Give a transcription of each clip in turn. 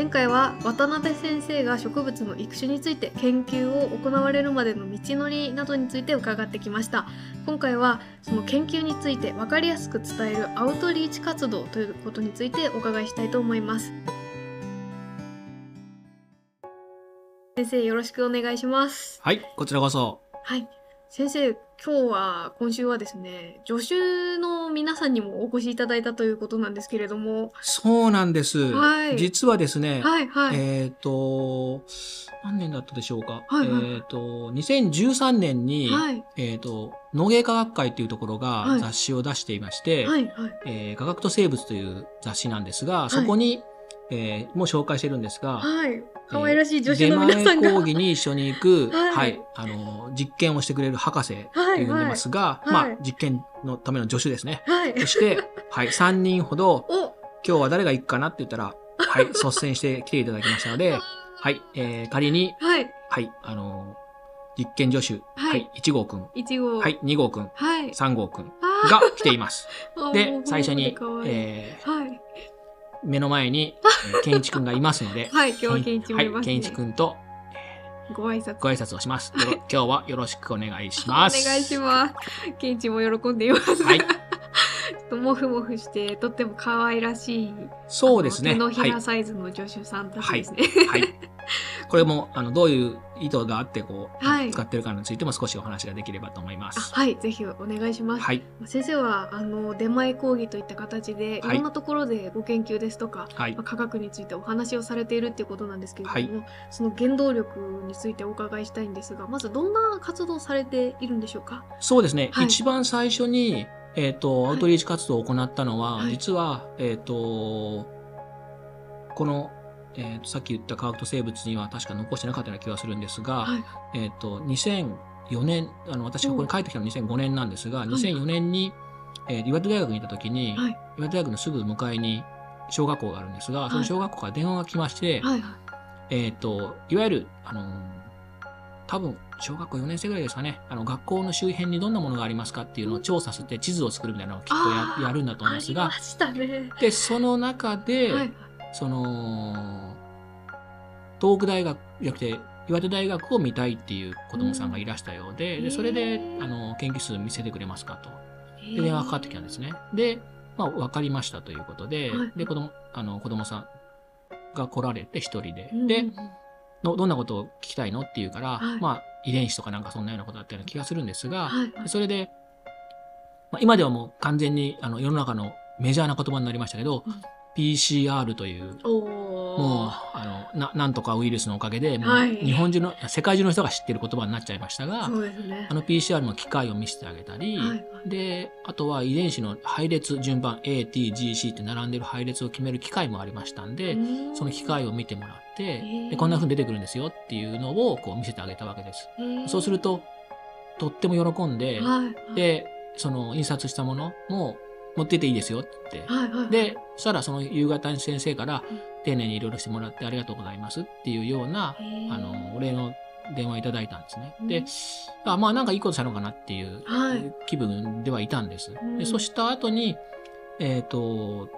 前回は渡辺先生が植物の育種について研究を行われるまでの道のりなどについて伺ってきました。今回はその研究について分かりやすく伝えるアウトリーチ活動ということについてお伺いしたいと思います。先生よろしくお願いします。はい、こちらこそ。はい。先生今日は今週はですね助手の皆さんにもお越しいただいたということなんですけれども。そうなんです。はい。実はですね、はいはい、えっ、と、何年だったでしょうか。はいはい。えっ、と、2013年に、はい。えっ、と、農芸科学会っていうところがはい。雑誌を出していまして、はいはい。えー科学と生物という雑誌なんですが、そこに、えーもう紹介してるんですが、はい可愛らしい助手の皆さんが。出前講義に一緒に行く、はい。はい、あの、実験をしてくれる博士って呼んでますが、はい。はい。まあ、実験のための助手ですね。はい。そして、はい、3人ほど、お。今日は誰が行くかなって言ったら、はい、率先して来ていただきましたので、はい、えー、仮に、はい。はい、あのー実験助手、はい。はい、1号くん、いちごはい、2号くん、はい。3号くんあが来ています。ーで最初にえはい。ー、目の前に、えー、ケンイチくんがいますので、はい今日はケンイチもいますねはい、ケンイチくんとご挨拶ご挨拶をします。今日はよろしくお願いしお願います。しますケンイチも喜んでいますはい ちょっとモフモフしてとっても可愛らしいそうですね。手のはいひら。サイズの助手さんたちですね、はい。これも、あの、どういう意図があって、こう、はい。使ってるかについても少しお話ができればと思いまあす。はいぜひお願いします、はい。先生はあの出前講義といった形でいはい。ろんなところでご研究ですとか、はい。まあ。科学についてお話をされているっていうことなんですけれども、はい。その原動力についてお伺いしたいんですがまずどんな活動をされているんでしょうか？そうですね。はい。一番最初に、えっ、と、はい。アウトリーチ活動を行ったのは、はい。実は、えっ、と、この、えーとさっき言った科学と生物には確か残してなかったような気がするんですが、はい。えっ、と、2004年、あの、私がここに帰ってきたのは2005年なんですが、い。2004年に、えー岩手大学にいた時に、はい。岩手大学のすぐ向かいに小学校があるんですが、その小学校から電話が来まして、はいはい。えっ、と、いわゆる、あのー多分、小学校4年生ぐらいですかね、あの、学校の周辺にどんなものがありますかっていうのを調査して地図を作るみたいなのをきっとややるんだと思うんですがね。で、その中で、はいその、東北大学じゃなくて、岩手大学を見たいっていう子供さんがいらしたようで、うんでそれであの、研究室見せてくれますかと。で、電話かかってきたんですね。で、まあ、わかりましたということで、はい。で、子供、あの、子供さんが来られて一人で、うんで、のどんなことを聞きたいのって言うから、はい。まあ、遺伝子とかなんかそんなようなことだったような気がするんですが、はい。でそれで、まあ、今ではもう完全にあの世の中のメジャーな言葉になりましたけど、うん PCR という、おもう、あの、な、なんとかウイルスのおかげで、もうはい。日本中の、世界中の人が知ってる言葉になっちゃいましたが、ね。あの PCR の機械を見せてあげたり、はいで、あとは遺伝子の配列順番 A、T、G、C って並んでる配列を決める機械もありましたんで、うん。その機械を見てもらって、でこんな風に出てくるんですよっていうのをこう見せてあげたわけです。そうすると、とっても喜んで、はい。で、その印刷したものも持ってっていいですよって。言って、はいはい。で、そしたらその夕方に先生からうん。丁寧にいろいろしてもらってありがとうございますっていうような、あの、お礼の電話をいただいたんですね。うん。で、あまあなんかいいことしたのかなっていうはい。気分ではいたんです。うん。でそした後に、えっ、と、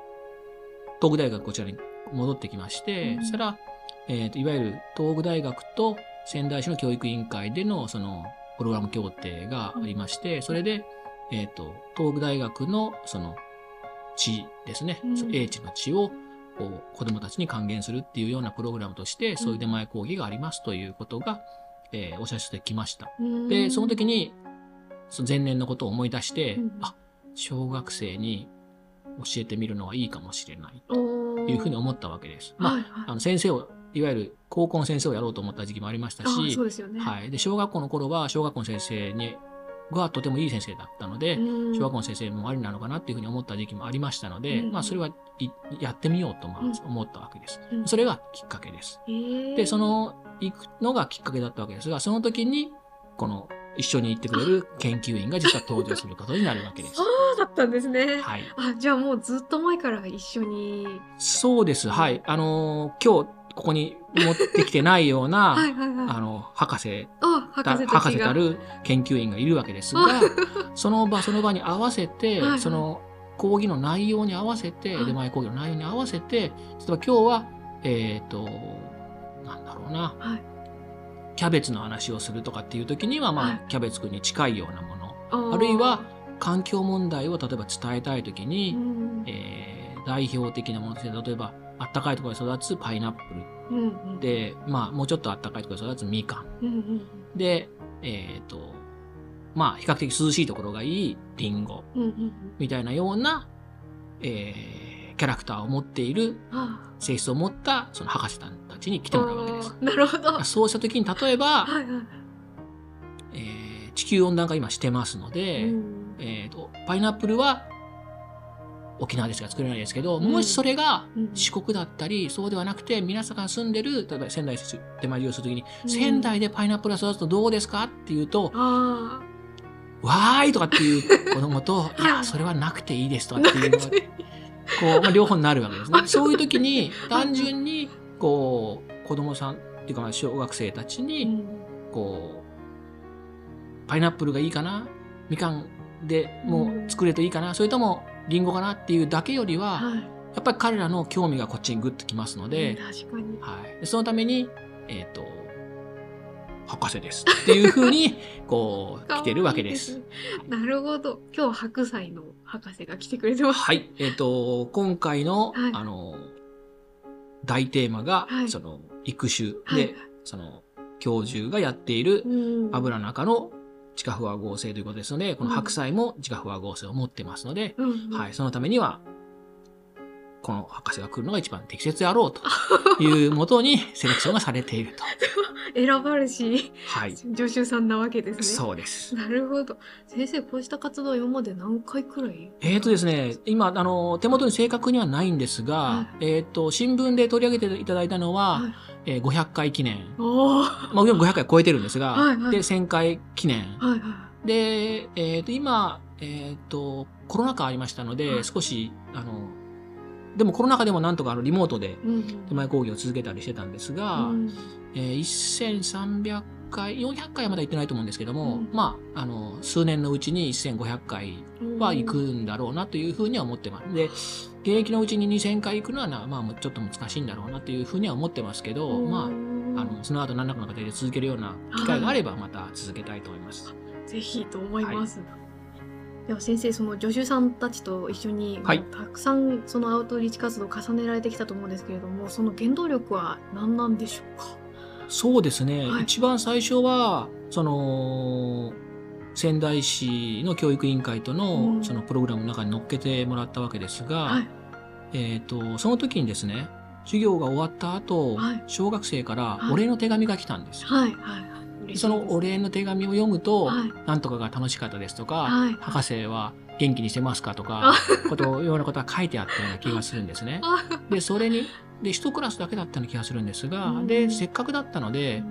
東北大学こちらに戻ってきまして、うん。そしたら、えっ、と、いわゆる東北大学と仙台市の教育委員会でのそのプログラム協定がありまして、それで、えっ、と、東北大学のその地ですね、うん。英知の地をこう子供たちに還元するっていうようなプログラムとして、そういう出前講義がありますということが、えーお知らせしてきました。で、その時に、その前年のことを思い出して、うん。あ、小学生に教えてみるのはいいかもしれないとというふうに思ったわけです。まあ、はいはい。あの先生を、いわゆる高校の先生をやろうと思った時期もありましたしね。はい。で、小学校の頃は小学校の先生に、がとてもいい先生だったので、うん小学校の先生もありなのかなっていうふうに思った時期もありましたので、うんまあそれはいやってみようと思ったわけです。うんそれがきっかけです。で、その行くのがきっかけだったわけですが、その時に、この一緒に行ってくれる研究員が実は登場することになるわけです。そうだったんですね、はい。あじゃあもうずっと前から一緒にそうです。はい。あのー今日ここに持ってきてないような、はいあの、博士あ博た士たちが。博士たる研究員がいるわけですが、その場その場に合わせて、はいはい。その講義の内容に合わせて、はい。出前講義の内容に合わせて、例えば今日は、えっ、と、なんだろうな、はい。キャベツの話をするとかっていう時には、まあ、はい。キャベツくんに近いようなもの。あるいは、環境問題を例えば伝えたい時うに、ん。えー代表的なものとして、例えば、あったかいところで育つパイナップうんうんル。で、まあ、もうちょっとあったかいところで育つみかん。うんうんで、えっ、と、まあ、比較的涼しいところがいいリンゴ。みたいなような、えーキャラクターを持っているあ性質を持ったその博士さんたちに来てもらうわけです。なるほど。はそうした時に例えば、いはい。えー地球温暖化今してますので、うんえーとパイナップルは沖縄でしか作れないですけど、うん。もしそれがうん。四国だったり、そうではなくて皆さんが住んでる例えば仙台でまりをする時に、うん。仙台でパイナップルが育つとどうですか？っていうと、あわーいとかっていう 子供と、いや、それはなくていいですとかっていうのが、こう、まあ、両方になるわけですね。そういう時に、単純に、こう、子供さんっていうか、まあ小学生たちに、ん。こう、パイナップルがいいかな？みかんでもう作れといいかな？それとも、リンゴかなっていうだけよりは、はい。やっぱり彼らの興味がこっちにグッときますので。はい。でそのために、えっ、と、博士ですっていうふうに、こう、来てるわけです。なるほど。今日は白菜の博士が来てくれてます。はい。えっ、と、今回の、はいあの、大テーマが、はいその、育種で、はいその、教授がやっているうん。油の中の地下不和合成ということですので、この白菜も地下不和合成を持ってますので。はい。そのためには、この博士が来るのが一番適切であろうと いうもとにセレクションがされていると。選ばれし、はい。助手さんなわけですね。そうです。なるほど。先生、こうした活動は今まで何回くらい？えーとですね、今、あの、手元に正確にはないんですが、はえっ、と、新聞で取り上げていただいたのは、はいえー500回記念。まあ、でも500回超えてるんですが、はいはい。で、1000回記念。はいはで、えっ、と、今、えっ、と、コロナ禍ありましたので、はい。少し、あの、でもコロナ禍でもなんとかあのリモートで手前講義を続けたりしてたんですが、うん。えー1300回、400回はまだ行ってないと思うんですけども、うんまあ、あの、数年のうちに1500回は行くんだろうなというふうには思ってます。で、現役のうちに2000回行くのはな、まあ、ちょっと難しいんだろうなというふうには思ってますけど、まあ、あの、その後何らかの形で続けるような機会があれば、また続けたいと思います。ぜひと思います。では先生その助手さんたちと一緒に、はいたくさんそのアウトリーチ活動を重ねられてきたと思うんですけれどもその原動力は何なんでしょうか？そうですね、はい。一番最初は、その、仙台市の教育委員会とうのん。そのプログラムの中に乗っけてもらったわけですが、はい。えっ、と、その時にですね、授業が終わった後、はい。小学生からはい。お礼の手紙が来たんですよ。はいはいはい。嬉しいそのお礼の手紙を読むと、はい。なんとかが楽しかったですとか、はい。博士は元気にしてますかとか、ことようなことが書いてあったような気がするんですね。あ。で、それに、で、一クラスだけだったような気がするんですが、うん。で、せっかくだったので、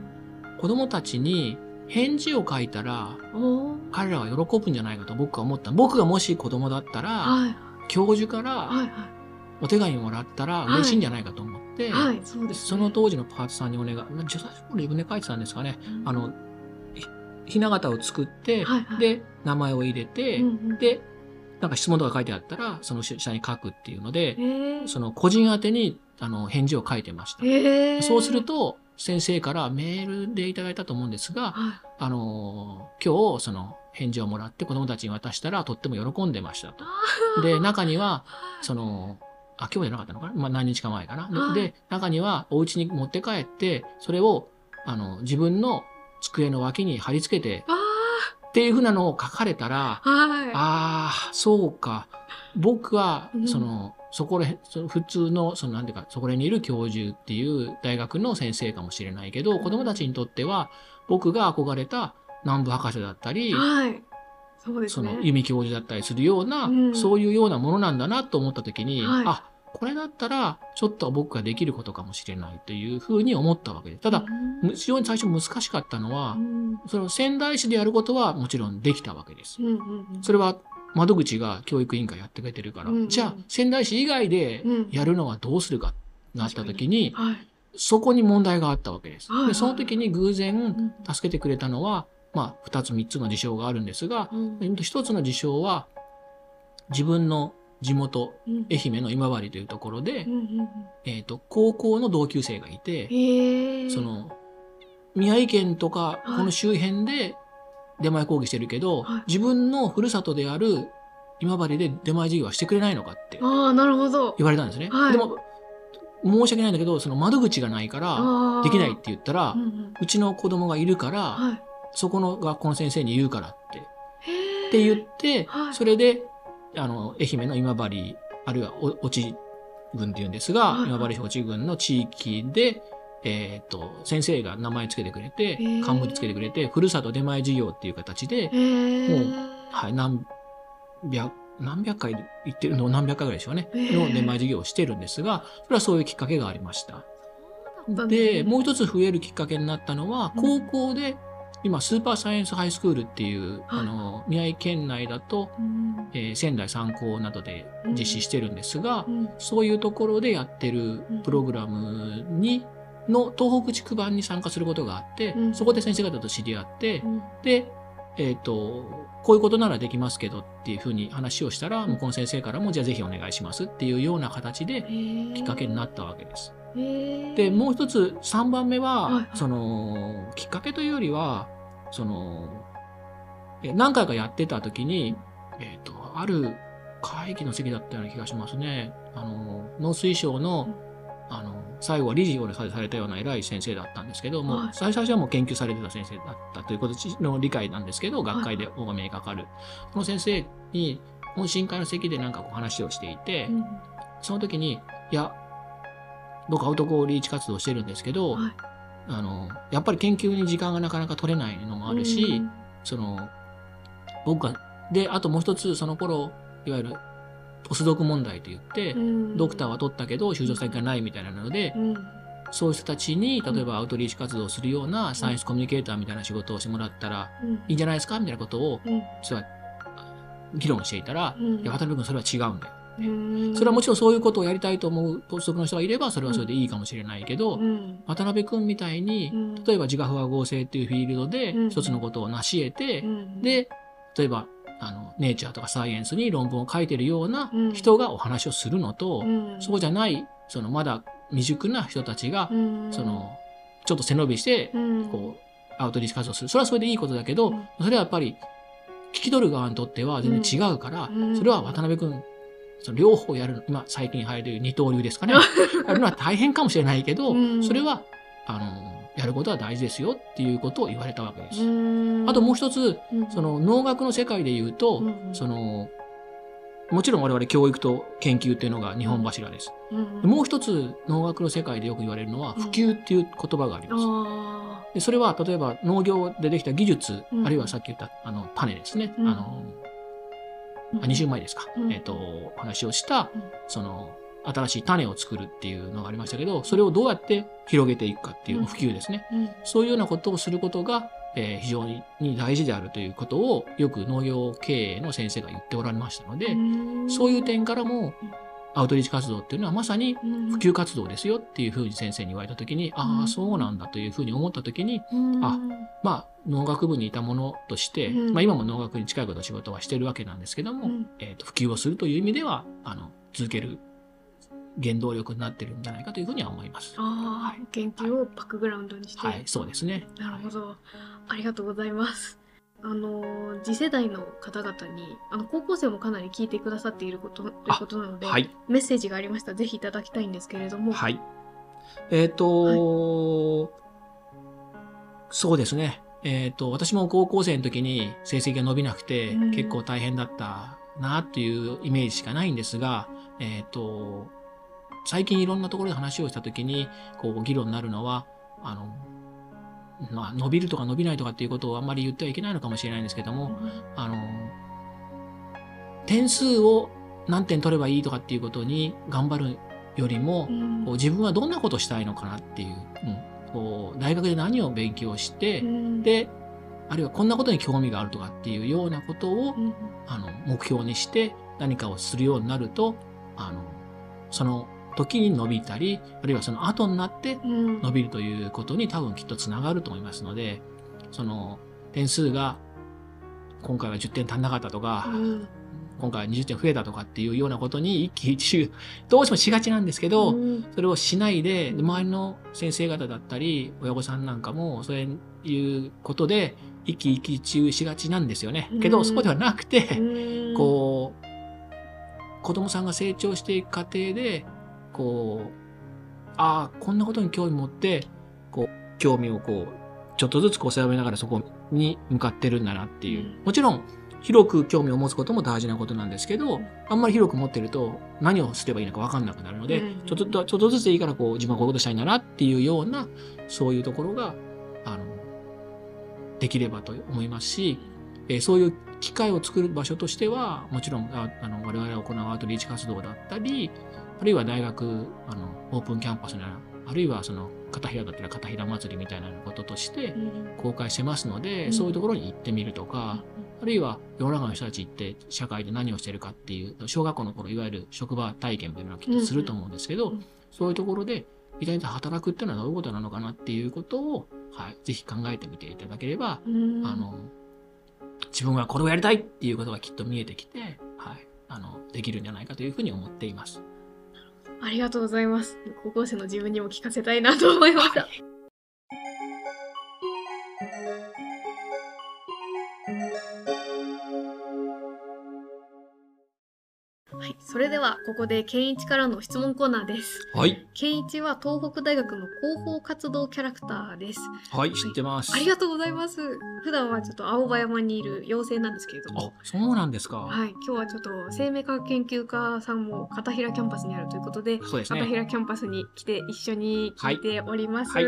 子供たちに返事を書いたら、彼らは喜ぶんじゃないかと僕は思った。僕がもし子供だったら、はい。教授からお手紙もらったら嬉しいんじゃないかと思って、はいその当時のパートさんにお願い、まあ実際これ自分で書いてたんですかね。うん。あの、ひひな形を作って、はいはい。で、名前を入れて、うんうん。で、なんか質問とか書いてあったら、その下に書くっていうので、その個人宛てにあの返事を書いてました。そうすると、先生からメールでいただいたと思うんですが、はあの、今日、その返事をもらって子供たちに渡したらとっても喜んでましたと。いで、中には、はいその、あ、今日じゃなかったのかな？まあ何日か前かな？ではい。で、中にはお家に持って帰って、それを、あの、自分の机の脇に貼り付けて、あっていうふうなのを書かれたら、ーはい。ああ、そうか。僕はう、ん。その、そこら、その普通の、その、なんていうか、そこらにいる教授っていう大学の先生かもしれないけど、子供たちにとっては、僕が憧れた南部博士だったり、はい。そうですね。その、弓教授だったりするような、うん。そういうようなものなんだなと思ったときに、はい。あ、これだったら、ちょっと僕ができることかもしれないというふうに思ったわけです。ただ、うん非常に最初難しかったのはう、ん。その仙台市でやることはもちろんできたわけです。それは窓口が教育委員会やってくれてるから、じゃあ仙台市以外でうん。やるのはどうするかなった時に、はい。そこに問題があったわけです。でその時に偶う然ん。助けてくれたのは、まあ、2つ3つの事象があるんですが、うん。1つの事象は自分の地元、うん。愛媛の今治というところで、うんうんうん。えっ、と、高校の同級生がいて。その、宮城県とか、はいこの周辺で出前講義してるけど、はい自分のふるさとである今治で出前授業はしてくれないのかってああ、なるほど。言われたんですね。はいでも、申し訳ないんだけど、その窓口がないから、できないって言ったら、うんうんうちの子供がいるから、はい。そこの学校の先生に言うからって。って言って、はいそれで、あの、愛媛の今治、あるいはお越智郡っていうんですが、はいはい今治市越智郡の地域で、えっ、と、先生が名前つけてくれてー、冠つけてくれて、ふるさと出前授業っていう形で。もはい、何百、何百回行ってるの、何百回ぐらいでしょうね、の出前授業をしてるんですが、それはそういうきっかけがありました。で、もう一つ増えるきっかけになったのは、うん。高校で、今、スーパーサイエンスハイスクールっていう、はい。あの、宮城県内だと、うん。えー仙台三高などで実施してるんですが、うん。そういうところでやってるプログラムに、の東北地区版に参加することがあって、うん。そこで先生方と知り合って、うん。で、えっ、と、こういうことならできますけどっていうふうに話をしたら、うん。向こうの先生からも、じゃあぜひお願いしますっていうような形できっかけになっったわけです。てで、もう一つ、3番目は、はいはい。その、きっかけというよりは、その、え何回かやってた時に、えっ、と、ある会議の席だったような気がしますね。あの、農水省の、あの、最後は理事をされたような偉い先生だったんですけども、はい。最初はもう研究されてた先生だったということの理解なんですけど、学会でお目にかかる。この先生に、懇親会の席でなんかこう話をしていて、うん。その時に、いや、僕アウトコーリーチ活動してるんですけど、はい。あの、やっぱり研究に時間がなかなか取れないのもあるし、うん。その、僕が、で、あともう一つ、その頃、いわゆる、ポスドク問題といって、うんドクターは取ったけど、就職先がないみたいなので、うんそういう人たちに、例えばアウトリーチ活動をするようなサイエンスコミュニケーターみたいな仕事をしてもらったらいいんじゃないですかみたいなことを、うん実は、議論していたら、いや、渡辺君それは違うんだよ。うんそれはもちろんそういうことをやりたいと思うポスドクの人がいれば、それはそれでいいかもしれないけど、うん渡辺君みたいにう、ん例えば自我不和合成っていうフィールドで一つのことを成し得て、うんで、例えば、あの、ネイチャーとかサイエンスに論文を書いてるようなうん。人がお話をするのと、うん。そうじゃない、そのまだ未熟な人たちが、うん。その、ちょっと背伸びしてう、ん。こう、アウトリーチ活動する。それはそれでいいことだけど、うん。それはやっぱり、聞き取る側にとっては全然違うから、うん。それは渡辺君、その両方やるの、今最近入る二刀流ですかね。やるのは大変かもしれないけど、うん。それは、あの、やることは大事ですよっていうことを言われたわけです。うん。あともう一つ、うん。その農学の世界で言うと、うんその、もちろん我々教育と研究っていうのが日本柱です。もう一つ農学の世界でよく言われるのはうん。普及っていう言葉があります。あでそれは例えば農業でできた技術、うん。あるいはさっき言ったあの種ですね。うん。あのーあ2週前ですか。うん。えっ、と、お話をしたうん、その、新しい種を作るっていうのがありましたけど、それをどうやって広げていくかっていううん。普及ですね。うん。そういうようなことをすることが、えー非常に大事であるということを、よく農業経営の先生が言っておられましたので、うん。そういう点からもうん、アウトリーチ活動っていうのはまさに普普及活動ですよっていうふうに先生に言われたときに、あうん。あ、そうなんだというふうに思ったときに、あまあ、農学部にいたものとして、うん。まあ今も農学に近いことの仕事はしてるわけなんですけども、うん。えっ、と、普及をするという意味では、あの、続ける原動力になってるんじゃないかというふうには思います。ああ、研究をバックグラウンドにして。はい、そうですね。なるほど。ありがとうございます。あの、次世代の方々に、あの、高校生もかなり聞いてくださっていること、ということなので、はい。メッセージがありましたら、ぜひいただきたいんですけれども。はい。えっ、と、そうですね。えっ、と、私も高校生の時に成績が伸びなくて、うん結構大変だったなっていうイメージしかないんですが、えっ、と、最近いろんなところで話をした時に、こう、議論になるのは、あの、まあ、伸びるとか伸びないとかっていうことをあんまり言ってはいけないのかもしれないんですけども、あの、点数を何点取ればいいとかっていうことに頑張るよりも、自分はどんなことしたいのかなっていう、うん、こう大学で何を勉強して、うん。で、あるいはこんなことに興味があるとかっていうようなことを、うん。あの目標にして何かをするようになると、あのその時に伸びたり、あるいはその後になってうん。伸びるということに多分きっとつながると思いますので、その点数が今回は10点足んなかったとか、うん。今回は20点増えたとかっていうようなことに一喜一憂、どうしてもしがちなんですけど、うん。それをしないで、で周りの先生方だったり、親御さんなんかも、そういうことで、一喜一憂しがちなんですよね。けど、うんそうではなくて、うん。こう、子供さんが成長していく過程で、こう、ああ、こんなことに興味持って、こう、興味をこう、ちょっとずつこう、狭めながらそこに向かってるんだなっていう。うん。もちろん、広く興味を持つことも大事なことなんですけど、あんまり広く持ってると何をすればいいのか分かんなくなるので、うんちょっと、ちょっとずつでいいからこう、自分はこういうことしたいんだなっていうような、そういうところが、あの、できればと思いますし、えーそういう機会を作る場所としては、もちろん、ああの我々が行うアウトリーチ活動だったり、あるいは大学、あの、オープンキャンパスなら、あるいはその、片平だったら片平祭りみたいなこととしてうん。公開してますので、うん。そういうところに行ってみるとか、あるいは世の中の人たち行って社会で何をしてるかっていう、小学校の頃いわゆる職場体験というのはきっとすると思うんですけど、うん。うんそういうところで、イタリアで働くっていうのはどういうことなのかなっていうことを、はい、ぜひ考えてみていただければ、うん。あの、自分はこれをやりたいっていうことがきっと見えてきて、はい、あの、できるんじゃないかというふうに思っています。ありがとうございます。高校生の自分にも聞かせたいなと思いました。それではここで健一からの質問コーナーです。はい。健一は東北大学の広報活動キャラクターです。はい、知ってます。ありがとうございます。普段はちょっと青葉山にいる妖精なんですけれどもあ、、そうなんですか。はい、今日はちょっと生命科学研究科さんも片平キャンパスにあるということで、そうですね。片平キャンパスに来て一緒に聞いております。はい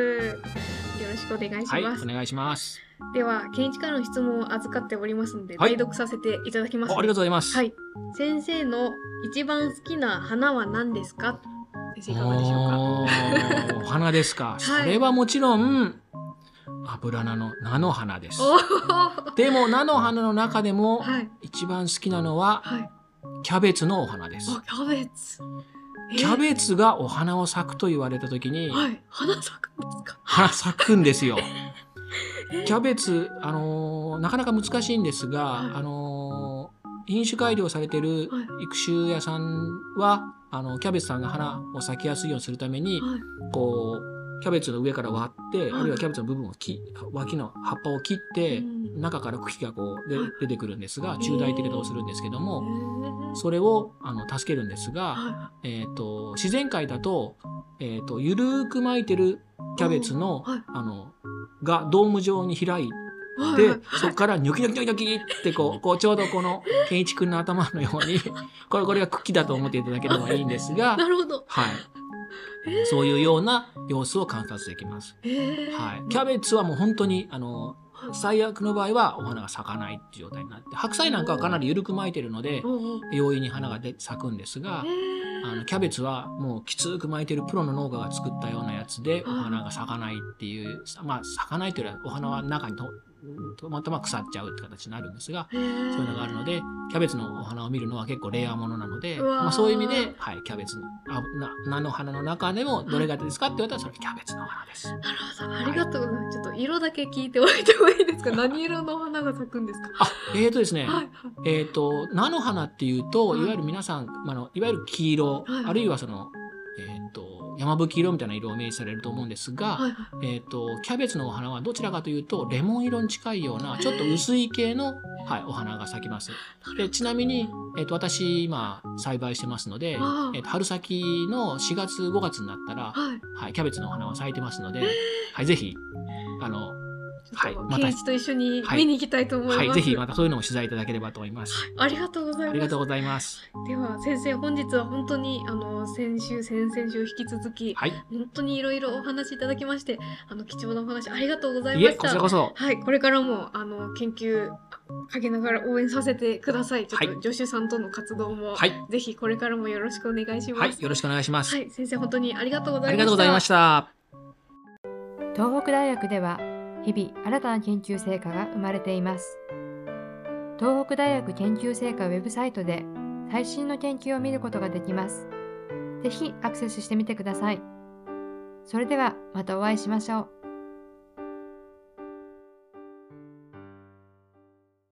よろしくお願いしはい、ます。お願いします。では、健一からの質問を預かっておりますので、はい代読させていただきます、あありがとうございます。はい。先生の一番好きな花は何ですか？先生いかがでしょうか？お花ですか。いそれはもちろん、油菜の菜の花です。でも菜の花の中でもはい。一番好きなのははい。キャベツのお花です。あ、キャベツ。えーキャベツがお花を咲くと言われた時に、はい。花咲くんですか？花咲くんですよ。え？ーキャベツ、あのーなかなか難しいんですが、はいあのー品種改良されてるはい育種屋さんは、あの、キャベツさんが花を咲きやすいようにするために、はい。こう、キャベツの上から割って、はいあるいはキャベツの部分を切脇の葉っぱを切って、うん。中から茎がこうではい出てくるんですが、中大って言い方をするんですけども、それをあの助けるんですが、はえっ、と、自然界だと、えっ、と、ゆるーく巻いてるキャベツの、はい。あの、がドーム状に開いて、はい。そこからニョキニョキニョキニョキってこう、こうちょうどこの、健一くんの頭のように、これ、これが茎だと思っていただければいいんですが、なるほど。はい。えーそういうような様子を観察できます。えーはい。キャベツはもう本当に、あの、最悪の場合はお花が咲かないっていう状態になって、白菜なんかはかなり緩く巻いてるので、容易に花がで咲くんですがえ、ーあのキャベツはもうきつく巻いてるプロの農家が作ったようなやつでおはい花が咲かないっていう、まあ咲かないというよりはお花は中にとたまたま腐っちゃうって形になるんですが、そういうのがあるので、キャベツのお花を見るのは結構レアものなので、まあ、そういう意味で、はい、キャベツの、あな菜の花の中でもどれがですかって言われたらそれキャベツの花です。なるほど。ありがとうございます。ちょっと色だけ聞いておいてもいいですか？何色の花が咲くんですか？あ、えーとですね、はい。えっ、と、菜の花っていうと、はいいわゆる皆さん、まああのいわゆる黄色、はいあるいはその、えっ、と、山吹色みたいな色をイメージされると思うんですが、はいはい。えっ、と、キャベツのお花はどちらかというと、レモン色に近いような、ちょっと薄い系の、はい、お花が咲きます。で、ちなみに、えっ、と、私、今、栽培してますのであ、ーえっ、と、春先の4月、5月になったら、はい。はい、キャベツのお花は咲いてますので、はい、ぜひ、あの、はいまたケイチと一緒にはい見に行きたいと思います。はい、ぜひまたそういうのも取材いただければと思います。ありがとうございます。ありがとうございます。では先生本日は本当にあの先週先々週引き続きはい。本当にいろいろお話しいただきましてあの貴重なお話ありがとうございました。こちらこそ。はいこれからもあの研究かけながら応援させてください。ちょっと、はい助手さんとの活動も、はい。ぜひこれからもよろしくお願いします。はい。よろしくお願いします。はい先生本当にありがとうございました。ありがとうございました。東北大学では日々新たな研究成果が生まれています。東北大学研究成果ウェブサイトで最新の研究を見ることができます。是非アクセスしてみてください。それではまたお会いしましょう。